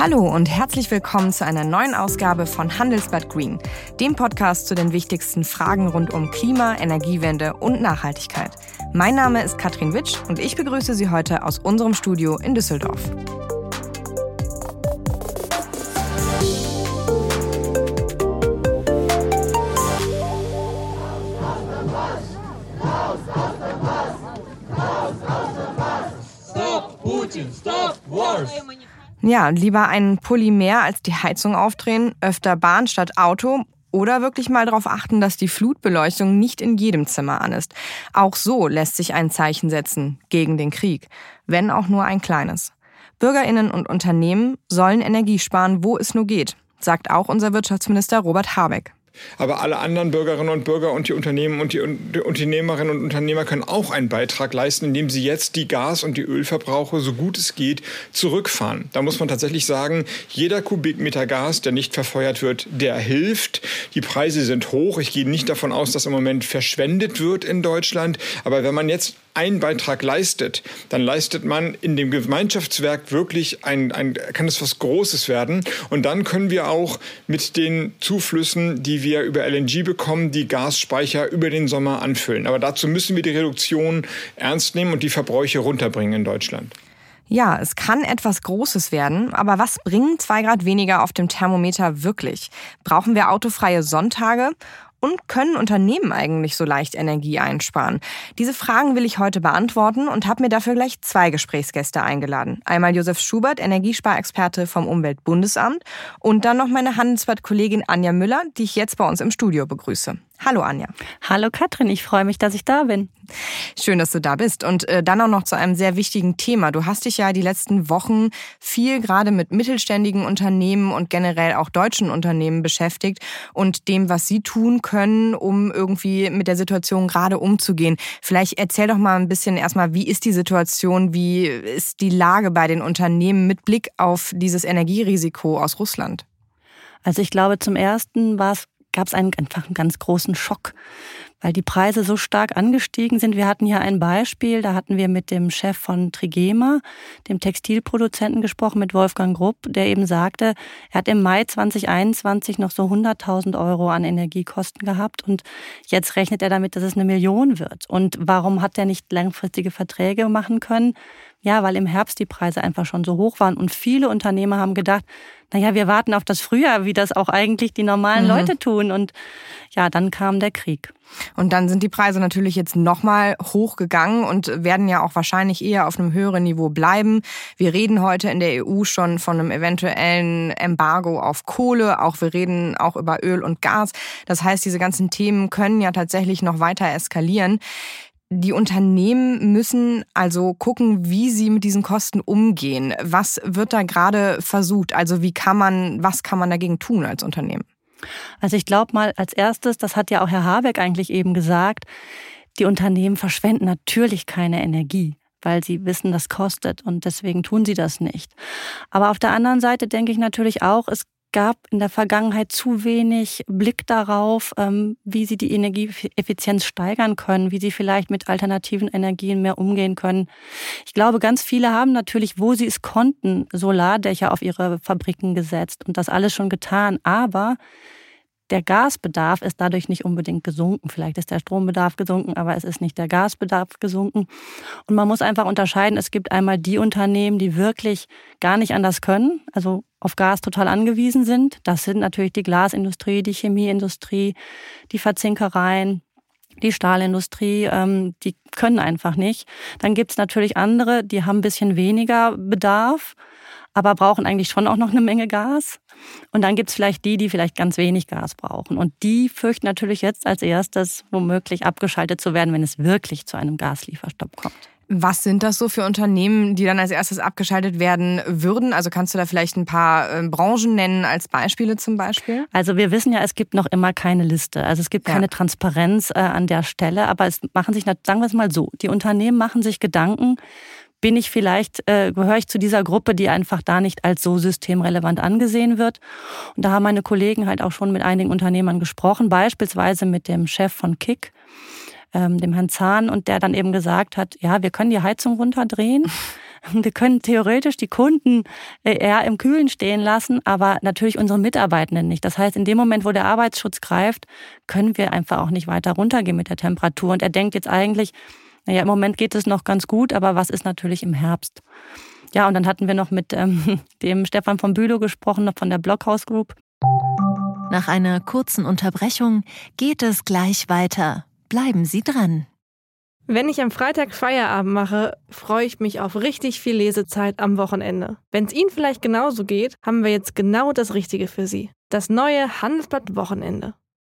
Hallo und herzlich willkommen zu einer neuen Ausgabe von Handelsblatt Green, dem Podcast zu den wichtigsten Fragen rund um Klima, Energiewende und Nachhaltigkeit. Mein Name ist Katrin Witsch und ich begrüße Sie heute aus unserem Studio in Düsseldorf. Stop Putin, stop wars. Ja, lieber einen Pulli mehr als die Heizung aufdrehen, öfter Bahn statt Auto oder wirklich mal darauf achten, dass die Flutbeleuchtung nicht in jedem Zimmer an ist. Auch so lässt sich ein Zeichen setzen gegen den Krieg, wenn auch nur ein kleines. Bürgerinnen und Unternehmen sollen Energie sparen, wo es nur geht, sagt auch unser Wirtschaftsminister Robert Habeck. Aber alle anderen Bürgerinnen und Bürger und die Unternehmen und die Unternehmerinnen und Unternehmer können auch einen Beitrag leisten, indem sie jetzt die Gas- und die Ölverbrauche so gut es geht zurückfahren. Da muss man tatsächlich sagen, jeder Kubikmeter Gas, der nicht verfeuert wird, der hilft. Die Preise sind hoch. Ich gehe nicht davon aus, dass im Moment verschwendet wird in Deutschland. Aber wenn man jetzt einen Beitrag leistet, dann leistet man in dem Gemeinschaftswerk wirklich ein, ein, kann es was Großes werden. Und dann können wir auch mit den Zuflüssen, die wir über LNG bekommen, die Gasspeicher über den Sommer anfüllen. Aber dazu müssen wir die Reduktion ernst nehmen und die Verbräuche runterbringen in Deutschland. Ja, es kann etwas Großes werden, aber was bringen zwei Grad weniger auf dem Thermometer wirklich? Brauchen wir autofreie Sonntage? Und können Unternehmen eigentlich so leicht Energie einsparen? Diese Fragen will ich heute beantworten und habe mir dafür gleich zwei Gesprächsgäste eingeladen. Einmal Josef Schubert, Energiesparexperte vom Umweltbundesamt und dann noch meine Handelsblatt-Kollegin Anja Müller, die ich jetzt bei uns im Studio begrüße. Hallo Anja. Hallo Katrin, ich freue mich, dass ich da bin. Schön, dass du da bist. Und äh, dann auch noch zu einem sehr wichtigen Thema. Du hast dich ja die letzten Wochen viel gerade mit mittelständigen Unternehmen und generell auch deutschen Unternehmen beschäftigt und dem, was sie tun können, um irgendwie mit der Situation gerade umzugehen. Vielleicht erzähl doch mal ein bisschen erstmal, wie ist die Situation, wie ist die Lage bei den Unternehmen mit Blick auf dieses Energierisiko aus Russland? Also ich glaube, zum ersten war es gab es einen, einfach einen ganz großen Schock, weil die Preise so stark angestiegen sind. Wir hatten hier ein Beispiel, da hatten wir mit dem Chef von Trigema, dem Textilproduzenten gesprochen, mit Wolfgang Grupp, der eben sagte, er hat im Mai 2021 noch so 100.000 Euro an Energiekosten gehabt und jetzt rechnet er damit, dass es eine Million wird. Und warum hat er nicht langfristige Verträge machen können? Ja, weil im Herbst die Preise einfach schon so hoch waren und viele Unternehmer haben gedacht, naja, wir warten auf das Frühjahr, wie das auch eigentlich die normalen mhm. Leute tun. Und ja, dann kam der Krieg. Und dann sind die Preise natürlich jetzt nochmal hochgegangen und werden ja auch wahrscheinlich eher auf einem höheren Niveau bleiben. Wir reden heute in der EU schon von einem eventuellen Embargo auf Kohle. Auch wir reden auch über Öl und Gas. Das heißt, diese ganzen Themen können ja tatsächlich noch weiter eskalieren. Die Unternehmen müssen also gucken, wie sie mit diesen Kosten umgehen. Was wird da gerade versucht? Also wie kann man, was kann man dagegen tun als Unternehmen? Also ich glaube mal als erstes, das hat ja auch Herr Habeck eigentlich eben gesagt, die Unternehmen verschwenden natürlich keine Energie weil sie wissen, das kostet und deswegen tun sie das nicht. Aber auf der anderen Seite denke ich natürlich auch, es gab in der Vergangenheit zu wenig Blick darauf, ähm, wie sie die Energieeffizienz steigern können, wie sie vielleicht mit alternativen Energien mehr umgehen können. Ich glaube, ganz viele haben natürlich, wo sie es konnten, Solardächer auf ihre Fabriken gesetzt und das alles schon getan. Aber der Gasbedarf ist dadurch nicht unbedingt gesunken. Vielleicht ist der Strombedarf gesunken, aber es ist nicht der Gasbedarf gesunken. Und man muss einfach unterscheiden, es gibt einmal die Unternehmen, die wirklich gar nicht anders können, also auf Gas total angewiesen sind. Das sind natürlich die Glasindustrie, die Chemieindustrie, die Verzinkereien, die Stahlindustrie, ähm, die können einfach nicht. Dann gibt's natürlich andere, die haben ein bisschen weniger Bedarf aber brauchen eigentlich schon auch noch eine Menge Gas. Und dann gibt es vielleicht die, die vielleicht ganz wenig Gas brauchen. Und die fürchten natürlich jetzt als erstes, womöglich abgeschaltet zu werden, wenn es wirklich zu einem Gaslieferstopp kommt. Was sind das so für Unternehmen, die dann als erstes abgeschaltet werden würden? Also kannst du da vielleicht ein paar äh, Branchen nennen als Beispiele zum Beispiel? Also wir wissen ja, es gibt noch immer keine Liste. Also es gibt keine ja. Transparenz äh, an der Stelle. Aber es machen sich, sagen wir es mal so, die Unternehmen machen sich Gedanken, bin ich vielleicht, äh, gehöre ich zu dieser Gruppe, die einfach da nicht als so systemrelevant angesehen wird. Und da haben meine Kollegen halt auch schon mit einigen Unternehmern gesprochen, beispielsweise mit dem Chef von Kick, ähm, dem Herrn Zahn, und der dann eben gesagt hat, ja, wir können die Heizung runterdrehen, Wir können theoretisch die Kunden äh, eher im Kühlen stehen lassen, aber natürlich unsere Mitarbeitenden nicht. Das heißt, in dem Moment, wo der Arbeitsschutz greift, können wir einfach auch nicht weiter runtergehen mit der Temperatur. Und er denkt jetzt eigentlich, naja, im Moment geht es noch ganz gut, aber was ist natürlich im Herbst? Ja, und dann hatten wir noch mit ähm, dem Stefan von Bülow gesprochen, noch von der Blockhaus Group. Nach einer kurzen Unterbrechung geht es gleich weiter. Bleiben Sie dran. Wenn ich am Freitag Feierabend mache, freue ich mich auf richtig viel Lesezeit am Wochenende. Wenn es Ihnen vielleicht genauso geht, haben wir jetzt genau das Richtige für Sie. Das neue Handelsblatt Wochenende.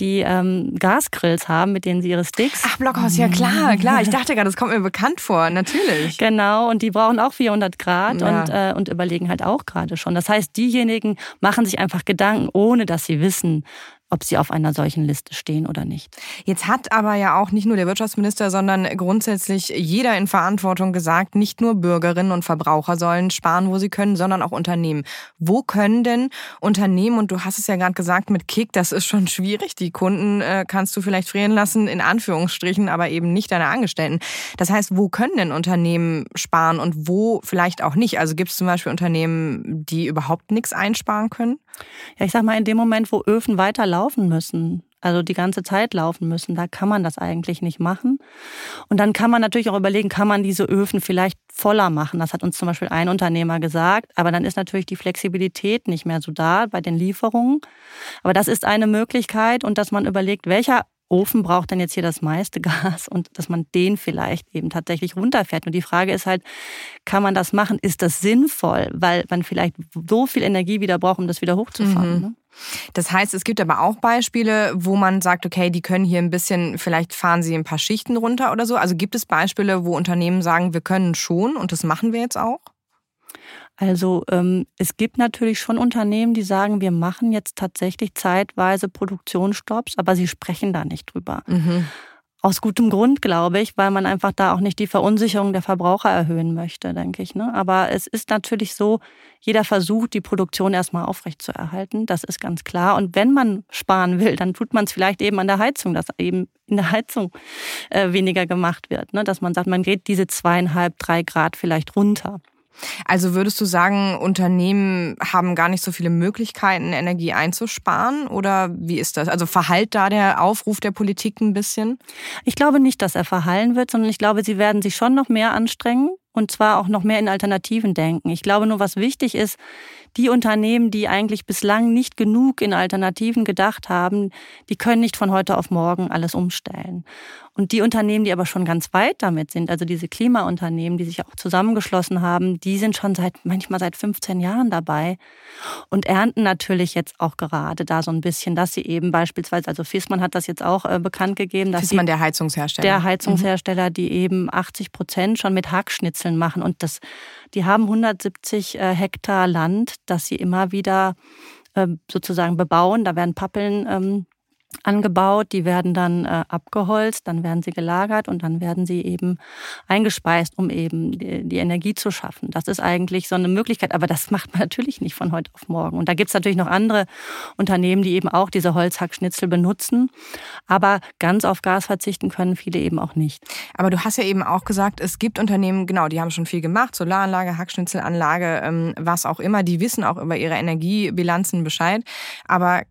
die ähm, Gasgrills haben, mit denen sie ihre Sticks. Ach, Blockhaus, ja klar, klar. Ich dachte gerade, das kommt mir bekannt vor, natürlich. Genau, und die brauchen auch 400 Grad ja. und, äh, und überlegen halt auch gerade schon. Das heißt, diejenigen machen sich einfach Gedanken, ohne dass sie wissen, ob sie auf einer solchen Liste stehen oder nicht. Jetzt hat aber ja auch nicht nur der Wirtschaftsminister, sondern grundsätzlich jeder in Verantwortung gesagt, nicht nur Bürgerinnen und Verbraucher sollen sparen, wo sie können, sondern auch Unternehmen. Wo können denn Unternehmen, und du hast es ja gerade gesagt mit Kick, das ist schon schwierig, die Kunden äh, kannst du vielleicht frieren lassen, in Anführungsstrichen, aber eben nicht deine Angestellten. Das heißt, wo können denn Unternehmen sparen und wo vielleicht auch nicht? Also gibt es zum Beispiel Unternehmen, die überhaupt nichts einsparen können? Ja, ich sag mal, in dem Moment, wo Öfen weiterlaufen müssen, also die ganze Zeit laufen müssen, da kann man das eigentlich nicht machen. Und dann kann man natürlich auch überlegen, kann man diese Öfen vielleicht voller machen? Das hat uns zum Beispiel ein Unternehmer gesagt. Aber dann ist natürlich die Flexibilität nicht mehr so da bei den Lieferungen. Aber das ist eine Möglichkeit und dass man überlegt, welcher Ofen braucht denn jetzt hier das meiste Gas und dass man den vielleicht eben tatsächlich runterfährt. Und die Frage ist halt, kann man das machen? Ist das sinnvoll? Weil man vielleicht so viel Energie wieder braucht, um das wieder hochzufahren. Mhm. Ne? Das heißt, es gibt aber auch Beispiele, wo man sagt, okay, die können hier ein bisschen, vielleicht fahren sie ein paar Schichten runter oder so. Also gibt es Beispiele, wo Unternehmen sagen, wir können schon und das machen wir jetzt auch? Also ähm, es gibt natürlich schon Unternehmen, die sagen, wir machen jetzt tatsächlich zeitweise Produktionsstopps, aber sie sprechen da nicht drüber. Mhm. Aus gutem Grund, glaube ich, weil man einfach da auch nicht die Verunsicherung der Verbraucher erhöhen möchte, denke ich. Ne? Aber es ist natürlich so, jeder versucht, die Produktion erstmal aufrechtzuerhalten. Das ist ganz klar. Und wenn man sparen will, dann tut man es vielleicht eben an der Heizung, dass eben in der Heizung äh, weniger gemacht wird. Ne? Dass man sagt, man geht diese zweieinhalb, drei Grad vielleicht runter. Also würdest du sagen, Unternehmen haben gar nicht so viele Möglichkeiten, Energie einzusparen? Oder wie ist das? Also verhallt da der Aufruf der Politik ein bisschen? Ich glaube nicht, dass er verhallen wird, sondern ich glaube, sie werden sich schon noch mehr anstrengen und zwar auch noch mehr in Alternativen denken. Ich glaube nur, was wichtig ist, die Unternehmen, die eigentlich bislang nicht genug in Alternativen gedacht haben, die können nicht von heute auf morgen alles umstellen. Und die Unternehmen, die aber schon ganz weit damit sind, also diese Klimaunternehmen, die sich auch zusammengeschlossen haben, die sind schon seit manchmal seit 15 Jahren dabei und ernten natürlich jetzt auch gerade da so ein bisschen, dass sie eben beispielsweise, also Fissmann hat das jetzt auch äh, bekannt gegeben, dass Fissmann, der Heizungshersteller, der Heizungshersteller, mhm. die eben 80 Prozent schon mit Hackschnitzeln machen und das, die haben 170 äh, Hektar Land, das sie immer wieder äh, sozusagen bebauen. Da werden Pappeln ähm, angebaut, die werden dann äh, abgeholzt, dann werden sie gelagert und dann werden sie eben eingespeist, um eben die, die, Energie zu schaffen. Das ist eigentlich so eine Möglichkeit, aber das macht man natürlich nicht von heute auf morgen. Und da gibt es natürlich noch andere Unternehmen, die eben auch diese Holzhackschnitzel benutzen, aber ganz auf Gas verzichten können viele eben auch nicht. Aber du hast ja eben auch gesagt, es gibt Unternehmen, genau, die haben schon viel gemacht, Solaranlage, Hackschnitzelanlage, ähm, was auch immer, die wissen auch über ihre Energiebilanzen Bescheid, aber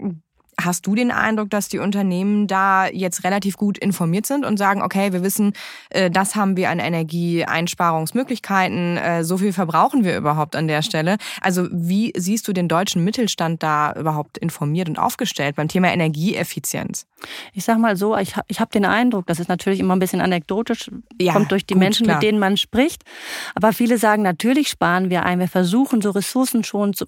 Hast du den Eindruck, dass die Unternehmen da jetzt relativ gut informiert sind und sagen, okay, wir wissen, äh, das haben wir an Energieeinsparungsmöglichkeiten, äh, so viel verbrauchen wir überhaupt an der Stelle? Also wie siehst du den deutschen Mittelstand da überhaupt informiert und aufgestellt beim Thema Energieeffizienz? Ich sag mal so, ich, ich habe den Eindruck, das ist natürlich immer ein bisschen anekdotisch, ja, kommt durch die gut, Menschen, klar. mit denen man spricht. Aber viele sagen, natürlich sparen wir ein, wir versuchen so ressourcenschonend zu,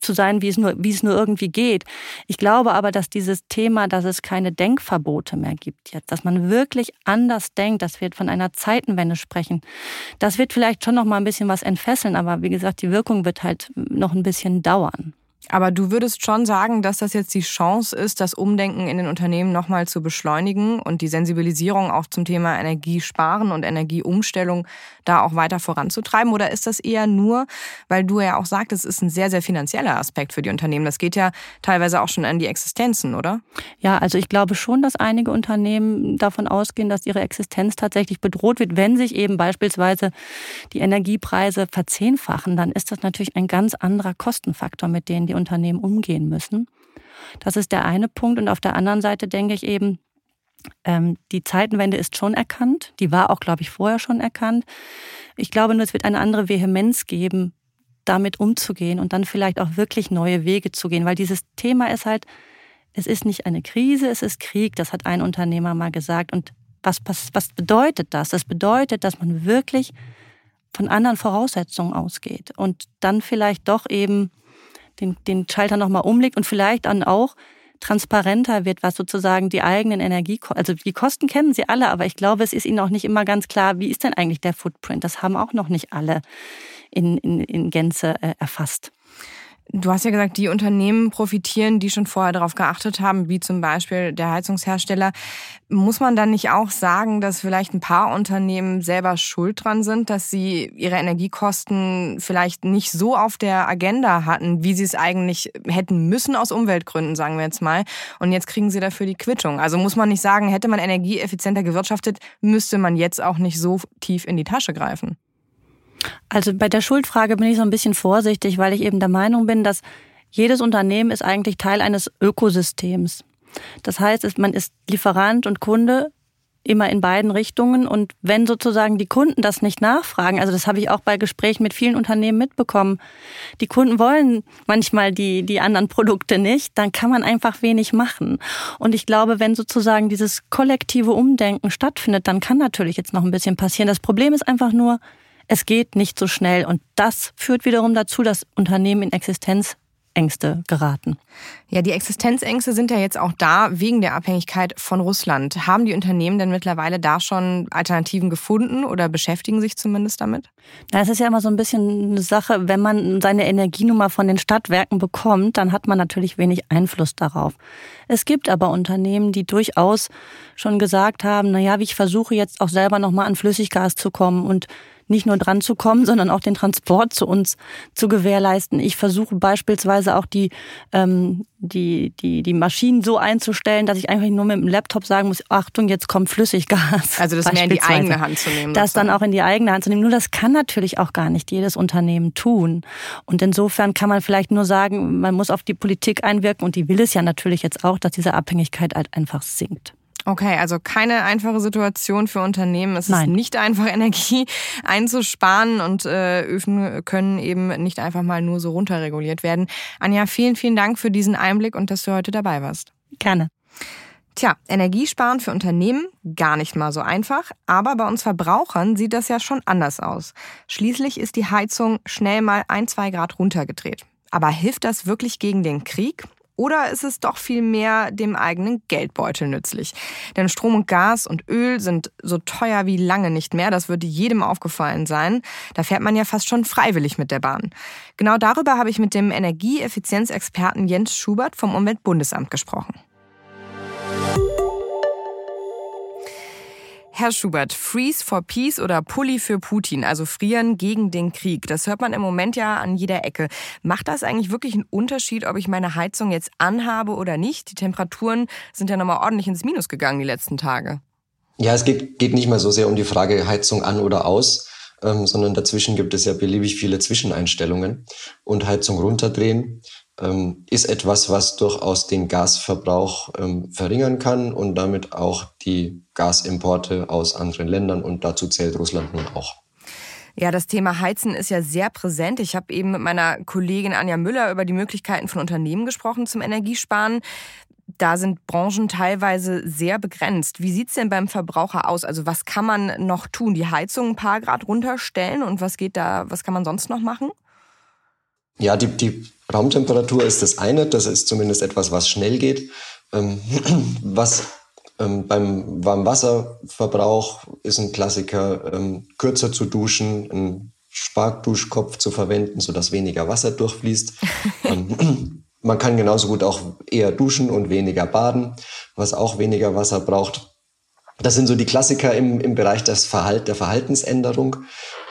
zu sein, wie es, nur, wie es nur irgendwie geht. Ich glaube aber, dass dieses Thema, dass es keine Denkverbote mehr gibt jetzt, dass man wirklich anders denkt, dass wir von einer Zeitenwende sprechen, das wird vielleicht schon noch mal ein bisschen was entfesseln, aber wie gesagt, die Wirkung wird halt noch ein bisschen dauern. Aber du würdest schon sagen, dass das jetzt die Chance ist, das Umdenken in den Unternehmen nochmal zu beschleunigen und die Sensibilisierung auch zum Thema Energiesparen und Energieumstellung da auch weiter voranzutreiben? Oder ist das eher nur, weil du ja auch sagtest, es ist ein sehr, sehr finanzieller Aspekt für die Unternehmen? Das geht ja teilweise auch schon an die Existenzen, oder? Ja, also ich glaube schon, dass einige Unternehmen davon ausgehen, dass ihre Existenz tatsächlich bedroht wird, wenn sich eben beispielsweise die Energiepreise verzehnfachen. Dann ist das natürlich ein ganz anderer Kostenfaktor, mit dem die Unternehmen umgehen müssen. Das ist der eine Punkt. Und auf der anderen Seite denke ich eben, ähm, die Zeitenwende ist schon erkannt. Die war auch, glaube ich, vorher schon erkannt. Ich glaube nur, es wird eine andere Vehemenz geben, damit umzugehen und dann vielleicht auch wirklich neue Wege zu gehen. Weil dieses Thema ist halt, es ist nicht eine Krise, es ist Krieg. Das hat ein Unternehmer mal gesagt. Und was, was, was bedeutet das? Das bedeutet, dass man wirklich von anderen Voraussetzungen ausgeht und dann vielleicht doch eben den, den Schalter nochmal umlegt und vielleicht dann auch transparenter wird, was sozusagen die eigenen Energiekosten, also die Kosten kennen sie alle, aber ich glaube, es ist ihnen auch nicht immer ganz klar, wie ist denn eigentlich der Footprint? Das haben auch noch nicht alle in, in, in Gänze äh, erfasst. Du hast ja gesagt, die Unternehmen profitieren, die schon vorher darauf geachtet haben, wie zum Beispiel der Heizungshersteller. Muss man dann nicht auch sagen, dass vielleicht ein paar Unternehmen selber schuld dran sind, dass sie ihre Energiekosten vielleicht nicht so auf der Agenda hatten, wie sie es eigentlich hätten müssen aus Umweltgründen, sagen wir jetzt mal. Und jetzt kriegen sie dafür die Quittung. Also muss man nicht sagen, hätte man energieeffizienter gewirtschaftet, müsste man jetzt auch nicht so tief in die Tasche greifen. Also bei der Schuldfrage bin ich so ein bisschen vorsichtig, weil ich eben der Meinung bin, dass jedes Unternehmen ist eigentlich Teil eines Ökosystems. Das heißt, man ist Lieferant und Kunde immer in beiden Richtungen. Und wenn sozusagen die Kunden das nicht nachfragen, also das habe ich auch bei Gesprächen mit vielen Unternehmen mitbekommen, die Kunden wollen manchmal die, die anderen Produkte nicht, dann kann man einfach wenig machen. Und ich glaube, wenn sozusagen dieses kollektive Umdenken stattfindet, dann kann natürlich jetzt noch ein bisschen passieren. Das Problem ist einfach nur, es geht nicht so schnell und das führt wiederum dazu, dass Unternehmen in Existenzängste geraten. Ja, die Existenzängste sind ja jetzt auch da wegen der Abhängigkeit von Russland. Haben die Unternehmen denn mittlerweile da schon Alternativen gefunden oder beschäftigen sich zumindest damit? Na, es ist ja immer so ein bisschen eine Sache, wenn man seine Energienummer von den Stadtwerken bekommt, dann hat man natürlich wenig Einfluss darauf. Es gibt aber Unternehmen, die durchaus schon gesagt haben, na ja, ich versuche jetzt auch selber nochmal an Flüssiggas zu kommen und nicht nur dran zu kommen, sondern auch den Transport zu uns zu gewährleisten. Ich versuche beispielsweise auch die, ähm, die, die, die Maschinen so einzustellen, dass ich einfach nur mit dem Laptop sagen muss, Achtung, jetzt kommt Flüssiggas. Also das mehr in die eigene Hand zu nehmen. Das dann auch in die eigene Hand zu nehmen. Nur das kann natürlich auch gar nicht jedes Unternehmen tun. Und insofern kann man vielleicht nur sagen, man muss auf die Politik einwirken und die will es ja natürlich jetzt auch, dass diese Abhängigkeit halt einfach sinkt. Okay, also keine einfache Situation für Unternehmen. Es Nein. ist nicht einfach, Energie einzusparen und äh, Öfen können eben nicht einfach mal nur so runterreguliert werden. Anja, vielen, vielen Dank für diesen Einblick und dass du heute dabei warst. Gerne. Tja, Energiesparen für Unternehmen gar nicht mal so einfach, aber bei uns Verbrauchern sieht das ja schon anders aus. Schließlich ist die Heizung schnell mal ein, zwei Grad runtergedreht. Aber hilft das wirklich gegen den Krieg? Oder ist es doch viel mehr dem eigenen Geldbeutel nützlich? Denn Strom und Gas und Öl sind so teuer wie lange nicht mehr. Das würde jedem aufgefallen sein. Da fährt man ja fast schon freiwillig mit der Bahn. Genau darüber habe ich mit dem Energieeffizienzexperten Jens Schubert vom Umweltbundesamt gesprochen. Herr Schubert, Freeze for Peace oder Pulli für Putin, also frieren gegen den Krieg. Das hört man im Moment ja an jeder Ecke. Macht das eigentlich wirklich einen Unterschied, ob ich meine Heizung jetzt anhabe oder nicht? Die Temperaturen sind ja nochmal ordentlich ins Minus gegangen die letzten Tage. Ja, es geht, geht nicht mal so sehr um die Frage Heizung an oder aus, ähm, sondern dazwischen gibt es ja beliebig viele Zwischeneinstellungen und Heizung runterdrehen ist etwas, was durchaus den Gasverbrauch ähm, verringern kann und damit auch die Gasimporte aus anderen Ländern und dazu zählt Russland nun auch. Ja, das Thema Heizen ist ja sehr präsent. Ich habe eben mit meiner Kollegin Anja Müller über die Möglichkeiten von Unternehmen gesprochen zum Energiesparen. Da sind Branchen teilweise sehr begrenzt. Wie sieht's denn beim Verbraucher aus? Also was kann man noch tun? Die Heizung ein paar Grad runterstellen und was geht da, was kann man sonst noch machen? Ja, die, die Raumtemperatur ist das eine, das ist zumindest etwas, was schnell geht. Ähm, was ähm, beim Warmwasserverbrauch ist ein Klassiker, ähm, kürzer zu duschen, ein Sparkduschkopf zu verwenden, sodass weniger Wasser durchfließt. Ähm, man kann genauso gut auch eher duschen und weniger baden, was auch weniger Wasser braucht. Das sind so die Klassiker im, im Bereich des Verhalt, der Verhaltensänderung.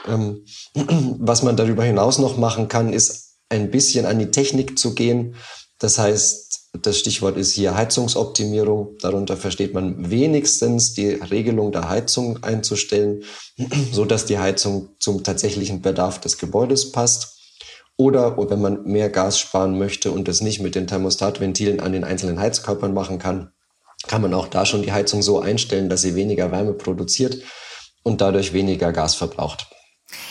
Ähm, was man darüber hinaus noch machen kann, ist ein bisschen an die Technik zu gehen. Das heißt, das Stichwort ist hier Heizungsoptimierung. Darunter versteht man wenigstens die Regelung der Heizung einzustellen, so dass die Heizung zum tatsächlichen Bedarf des Gebäudes passt. Oder wenn man mehr Gas sparen möchte und es nicht mit den Thermostatventilen an den einzelnen Heizkörpern machen kann, kann man auch da schon die Heizung so einstellen, dass sie weniger Wärme produziert und dadurch weniger Gas verbraucht.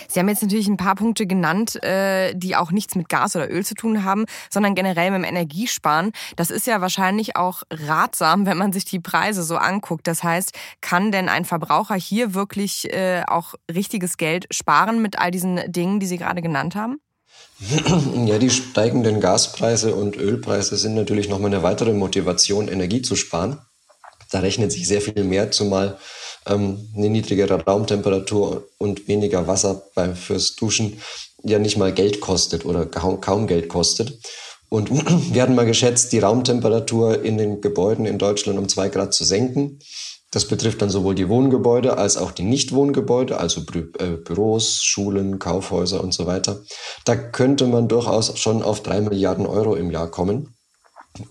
Sie haben jetzt natürlich ein paar Punkte genannt, äh, die auch nichts mit Gas oder Öl zu tun haben, sondern generell mit dem Energiesparen. Das ist ja wahrscheinlich auch ratsam, wenn man sich die Preise so anguckt. Das heißt, kann denn ein Verbraucher hier wirklich äh, auch richtiges Geld sparen mit all diesen Dingen, die Sie gerade genannt haben? Ja, die steigenden Gaspreise und Ölpreise sind natürlich nochmal eine weitere Motivation, Energie zu sparen. Da rechnet sich sehr viel mehr, zumal ähm, eine niedrigere Raumtemperatur und weniger Wasser beim, fürs Duschen ja nicht mal Geld kostet oder kaum, kaum Geld kostet. Und wir hatten mal geschätzt, die Raumtemperatur in den Gebäuden in Deutschland um zwei Grad zu senken. Das betrifft dann sowohl die Wohngebäude als auch die Nichtwohngebäude, also Bü äh, Büros, Schulen, Kaufhäuser und so weiter. Da könnte man durchaus schon auf drei Milliarden Euro im Jahr kommen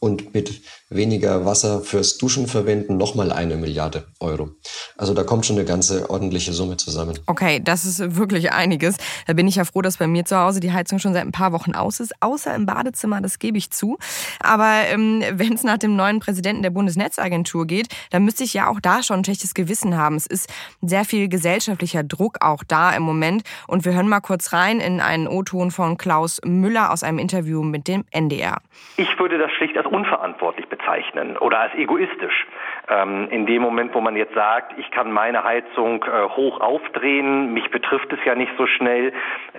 und mit weniger Wasser fürs Duschen verwenden nochmal eine Milliarde Euro. Also da kommt schon eine ganze ordentliche Summe zusammen. Okay, das ist wirklich einiges. Da bin ich ja froh, dass bei mir zu Hause die Heizung schon seit ein paar Wochen aus ist, außer im Badezimmer, das gebe ich zu. Aber ähm, wenn es nach dem neuen Präsidenten der Bundesnetzagentur geht, dann müsste ich ja auch da schon ein schlechtes Gewissen haben. Es ist sehr viel gesellschaftlicher Druck auch da im Moment. Und wir hören mal kurz rein in einen O-Ton von Klaus Müller aus einem Interview mit dem NDR. Ich würde das schlicht als unverantwortlich bezeichnen oder als egoistisch. Ähm, in dem Moment, wo man jetzt sagt, ich kann meine Heizung äh, hoch aufdrehen, mich betrifft es ja nicht so schnell,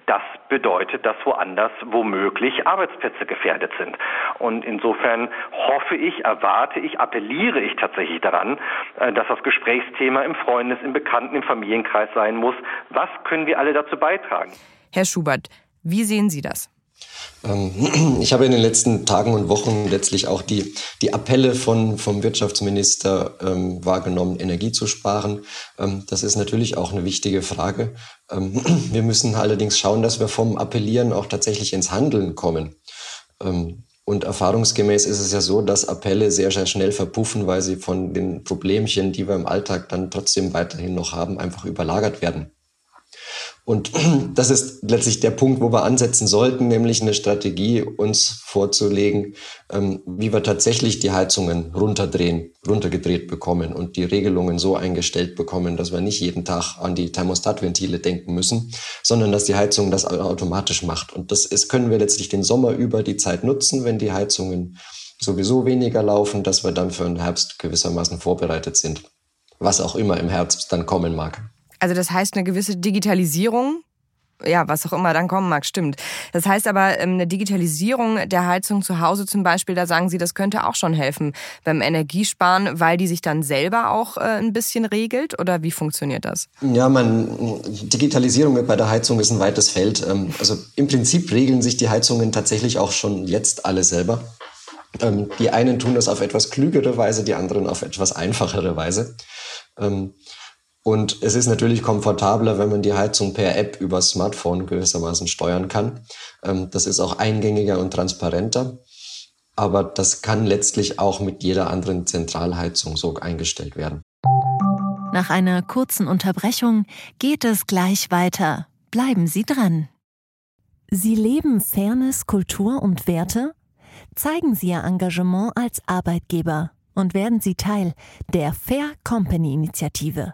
das bedeutet, dass woanders womöglich Arbeitsplätze gefährdet sind. Und insofern hoffe ich, erwarte ich, appelliere ich tatsächlich daran, äh, dass das Gesprächsthema im Freundes-, im Bekannten-, im Familienkreis sein muss. Was können wir alle dazu beitragen? Herr Schubert, wie sehen Sie das? Ähm, ich habe in den letzten Tagen und Wochen letztlich auch die, die Appelle von, vom Wirtschaftsminister ähm, wahrgenommen, Energie zu sparen. Ähm, das ist natürlich auch eine wichtige Frage. Ähm, wir müssen allerdings schauen, dass wir vom Appellieren auch tatsächlich ins Handeln kommen. Ähm, und erfahrungsgemäß ist es ja so, dass Appelle sehr, sehr schnell verpuffen, weil sie von den Problemchen, die wir im Alltag dann trotzdem weiterhin noch haben, einfach überlagert werden. Und das ist letztlich der Punkt, wo wir ansetzen sollten, nämlich eine Strategie uns vorzulegen, ähm, wie wir tatsächlich die Heizungen runterdrehen, runtergedreht bekommen und die Regelungen so eingestellt bekommen, dass wir nicht jeden Tag an die Thermostatventile denken müssen, sondern dass die Heizung das automatisch macht. Und das ist, können wir letztlich den Sommer über die Zeit nutzen, wenn die Heizungen sowieso weniger laufen, dass wir dann für den Herbst gewissermaßen vorbereitet sind, was auch immer im Herbst dann kommen mag. Also das heißt eine gewisse Digitalisierung ja, was auch immer dann kommen mag, stimmt. Das heißt aber, ähm, eine Digitalisierung der Heizung zu Hause zum Beispiel, da sagen Sie, das könnte auch schon helfen beim Energiesparen, weil die sich dann selber auch äh, ein bisschen regelt? Oder wie funktioniert das? Ja, man, Digitalisierung bei der Heizung ist ein weites Feld. Ähm, also im Prinzip regeln sich die Heizungen tatsächlich auch schon jetzt alle selber. Ähm, die einen tun das auf etwas klügere Weise, die anderen auf etwas einfachere Weise. Und es ist natürlich komfortabler, wenn man die Heizung per App über Smartphone gewissermaßen steuern kann. Ähm, das ist auch eingängiger und transparenter. Aber das kann letztlich auch mit jeder anderen Zentralheizung so eingestellt werden. Nach einer kurzen Unterbrechung geht es gleich weiter. Bleiben Sie dran. Sie leben Fairness, Kultur und Werte? Zeigen Sie Ihr Engagement als Arbeitgeber und werden Sie Teil der Fair Company Initiative.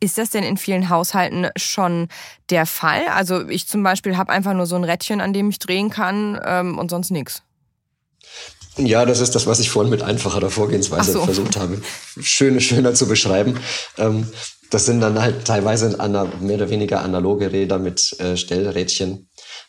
Ist das denn in vielen Haushalten schon der Fall? Also ich zum Beispiel habe einfach nur so ein Rädchen, an dem ich drehen kann ähm, und sonst nichts. Ja, das ist das, was ich vorhin mit einfacherer Vorgehensweise so. versucht habe, schöner, schöner zu beschreiben. Ähm, das sind dann halt teilweise mehr oder weniger analoge Räder mit äh, Stellrädchen,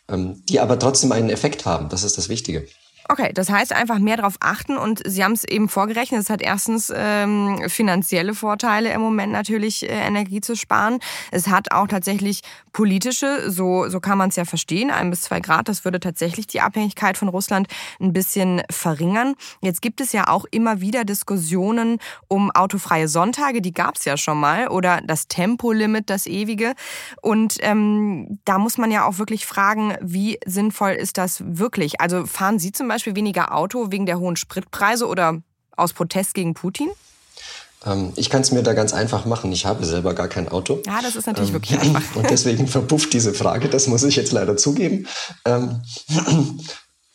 ähm, die aber trotzdem einen Effekt haben. Das ist das Wichtige. Okay, das heißt einfach mehr darauf achten und Sie haben es eben vorgerechnet, es hat erstens ähm, finanzielle Vorteile im Moment natürlich äh, Energie zu sparen. Es hat auch tatsächlich politische, so, so kann man es ja verstehen, ein bis zwei Grad, das würde tatsächlich die Abhängigkeit von Russland ein bisschen verringern. Jetzt gibt es ja auch immer wieder Diskussionen um autofreie Sonntage, die gab es ja schon mal, oder das Tempolimit, das ewige. Und ähm, da muss man ja auch wirklich fragen, wie sinnvoll ist das wirklich? Also fahren Sie zum Beispiel Beispiel weniger Auto wegen der hohen Spritpreise oder aus Protest gegen Putin? Ähm, ich kann es mir da ganz einfach machen. Ich habe selber gar kein Auto. Ja, das ist natürlich ähm, wirklich einfach. Und deswegen verpufft diese Frage. Das muss ich jetzt leider zugeben. Ähm,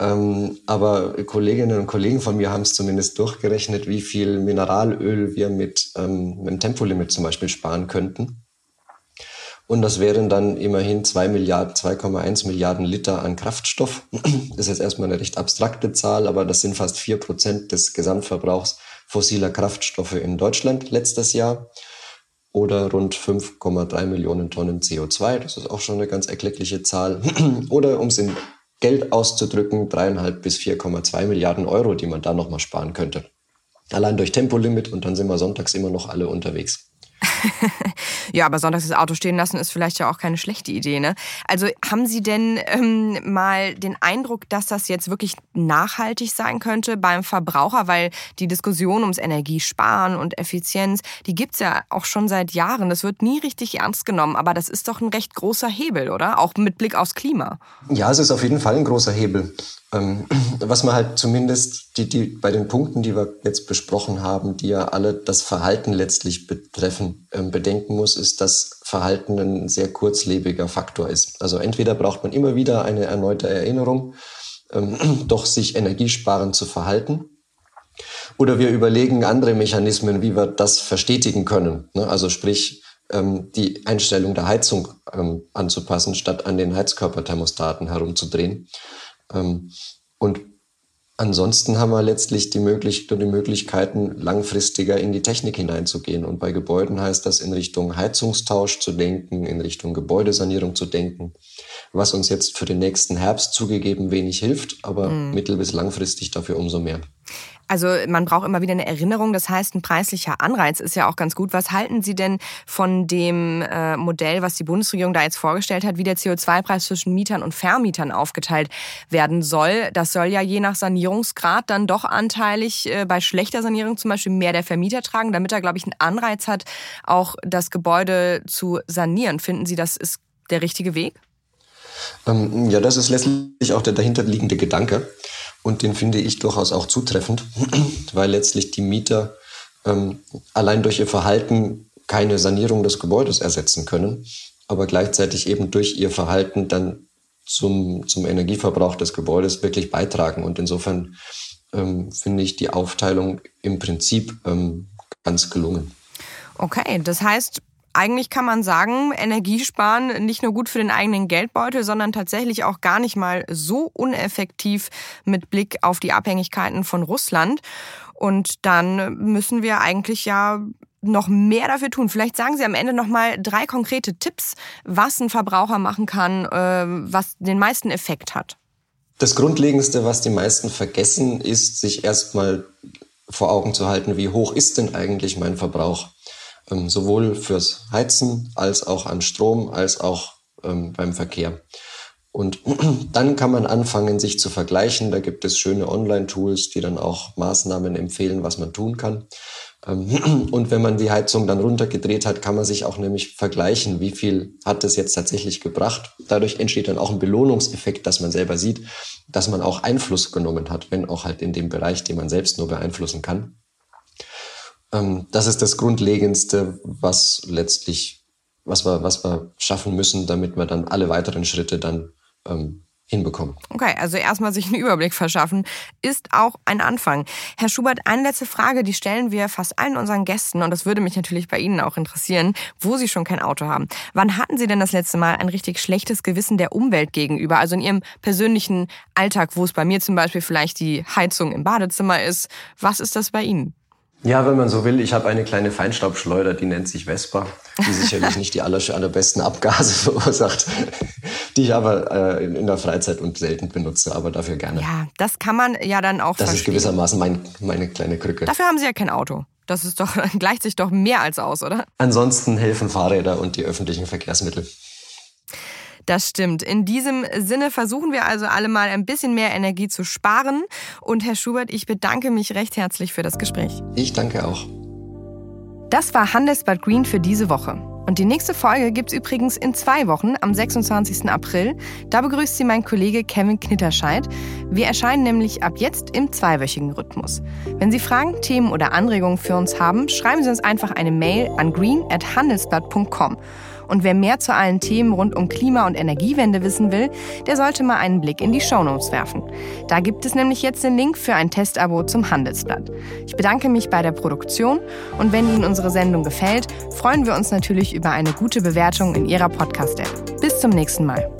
ähm, aber Kolleginnen und Kollegen von mir haben es zumindest durchgerechnet, wie viel Mineralöl wir mit, ähm, mit dem Tempolimit zum Beispiel sparen könnten. Und das wären dann immerhin 2 Milliarden, 2,1 Milliarden Liter an Kraftstoff. Das ist jetzt erstmal eine recht abstrakte Zahl, aber das sind fast vier Prozent des Gesamtverbrauchs fossiler Kraftstoffe in Deutschland letztes Jahr. Oder rund 5,3 Millionen Tonnen CO2. Das ist auch schon eine ganz erkleckliche Zahl. Oder um es in Geld auszudrücken, dreieinhalb bis 4,2 Milliarden Euro, die man da nochmal sparen könnte. Allein durch Tempolimit und dann sind wir sonntags immer noch alle unterwegs. ja, aber sonntags das Auto stehen lassen ist vielleicht ja auch keine schlechte Idee, ne? Also haben Sie denn ähm, mal den Eindruck, dass das jetzt wirklich nachhaltig sein könnte beim Verbraucher? Weil die Diskussion ums Energiesparen und Effizienz, die gibt's ja auch schon seit Jahren. Das wird nie richtig ernst genommen, aber das ist doch ein recht großer Hebel, oder? Auch mit Blick aufs Klima. Ja, es ist auf jeden Fall ein großer Hebel. Ähm, was man halt zumindest die, die, bei den Punkten, die wir jetzt besprochen haben, die ja alle das Verhalten letztlich betreffen, ähm, bedenken muss, ist, dass Verhalten ein sehr kurzlebiger Faktor ist. Also entweder braucht man immer wieder eine erneute Erinnerung, ähm, doch sich energiesparend zu verhalten. Oder wir überlegen andere Mechanismen, wie wir das verstetigen können. Ne? Also sprich, ähm, die Einstellung der Heizung ähm, anzupassen, statt an den Heizkörperthermostaten herumzudrehen. Ähm, und ansonsten haben wir letztlich die, möglich die Möglichkeiten, langfristiger in die Technik hineinzugehen. Und bei Gebäuden heißt das, in Richtung Heizungstausch zu denken, in Richtung Gebäudesanierung zu denken, was uns jetzt für den nächsten Herbst zugegeben wenig hilft, aber mhm. mittel- bis langfristig dafür umso mehr. Also man braucht immer wieder eine Erinnerung. Das heißt, ein preislicher Anreiz ist ja auch ganz gut. Was halten Sie denn von dem äh, Modell, was die Bundesregierung da jetzt vorgestellt hat, wie der CO2-Preis zwischen Mietern und Vermietern aufgeteilt werden soll? Das soll ja je nach Sanierungsgrad dann doch anteilig äh, bei schlechter Sanierung zum Beispiel mehr der Vermieter tragen, damit er, glaube ich, einen Anreiz hat, auch das Gebäude zu sanieren. Finden Sie, das ist der richtige Weg? Ähm, ja, das ist letztlich auch der dahinterliegende Gedanke. Und den finde ich durchaus auch zutreffend, weil letztlich die Mieter ähm, allein durch ihr Verhalten keine Sanierung des Gebäudes ersetzen können, aber gleichzeitig eben durch ihr Verhalten dann zum, zum Energieverbrauch des Gebäudes wirklich beitragen. Und insofern ähm, finde ich die Aufteilung im Prinzip ähm, ganz gelungen. Okay, das heißt, eigentlich kann man sagen, Energiesparen nicht nur gut für den eigenen Geldbeutel, sondern tatsächlich auch gar nicht mal so uneffektiv mit Blick auf die Abhängigkeiten von Russland. Und dann müssen wir eigentlich ja noch mehr dafür tun. Vielleicht sagen Sie am Ende noch mal drei konkrete Tipps, was ein Verbraucher machen kann, äh, was den meisten Effekt hat. Das Grundlegendste, was die meisten vergessen, ist, sich erstmal vor Augen zu halten, wie hoch ist denn eigentlich mein Verbrauch? Ähm, sowohl fürs Heizen als auch an Strom als auch ähm, beim Verkehr. Und dann kann man anfangen, sich zu vergleichen. Da gibt es schöne Online-Tools, die dann auch Maßnahmen empfehlen, was man tun kann. Ähm, und wenn man die Heizung dann runtergedreht hat, kann man sich auch nämlich vergleichen, wie viel hat es jetzt tatsächlich gebracht. Dadurch entsteht dann auch ein Belohnungseffekt, dass man selber sieht, dass man auch Einfluss genommen hat, wenn auch halt in dem Bereich, den man selbst nur beeinflussen kann. Ähm, das ist das Grundlegendste, was letztlich, was wir, was wir schaffen müssen, damit wir dann alle weiteren Schritte dann ähm, hinbekommen. Okay, also erstmal sich einen Überblick verschaffen, ist auch ein Anfang. Herr Schubert, eine letzte Frage, die stellen wir fast allen unseren Gästen und das würde mich natürlich bei Ihnen auch interessieren, wo Sie schon kein Auto haben. Wann hatten Sie denn das letzte Mal ein richtig schlechtes Gewissen der Umwelt gegenüber? Also in Ihrem persönlichen Alltag, wo es bei mir zum Beispiel vielleicht die Heizung im Badezimmer ist. Was ist das bei Ihnen? Ja, wenn man so will, ich habe eine kleine Feinstaubschleuder, die nennt sich Vespa, die sicherlich nicht die aller, allerbesten Abgase verursacht, die ich aber äh, in der Freizeit und selten benutze, aber dafür gerne. Ja, das kann man ja dann auch Das verstehen. ist gewissermaßen mein, meine kleine Krücke. Dafür haben Sie ja kein Auto. Das ist doch, gleicht sich doch mehr als aus, oder? Ansonsten helfen Fahrräder und die öffentlichen Verkehrsmittel. Das stimmt. In diesem Sinne versuchen wir also alle mal ein bisschen mehr Energie zu sparen. Und Herr Schubert, ich bedanke mich recht herzlich für das Gespräch. Ich danke auch. Das war Handelsblatt Green für diese Woche. Und die nächste Folge gibt's übrigens in zwei Wochen, am 26. April. Da begrüßt sie mein Kollege Kevin Knitterscheid. Wir erscheinen nämlich ab jetzt im zweiwöchigen Rhythmus. Wenn Sie Fragen, Themen oder Anregungen für uns haben, schreiben Sie uns einfach eine Mail an green.handelsblatt.com. Und wer mehr zu allen Themen rund um Klima- und Energiewende wissen will, der sollte mal einen Blick in die Shownotes werfen. Da gibt es nämlich jetzt den Link für ein Testabo zum Handelsblatt. Ich bedanke mich bei der Produktion und wenn Ihnen unsere Sendung gefällt, freuen wir uns natürlich über eine gute Bewertung in Ihrer Podcast-App. Bis zum nächsten Mal.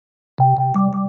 Thank you.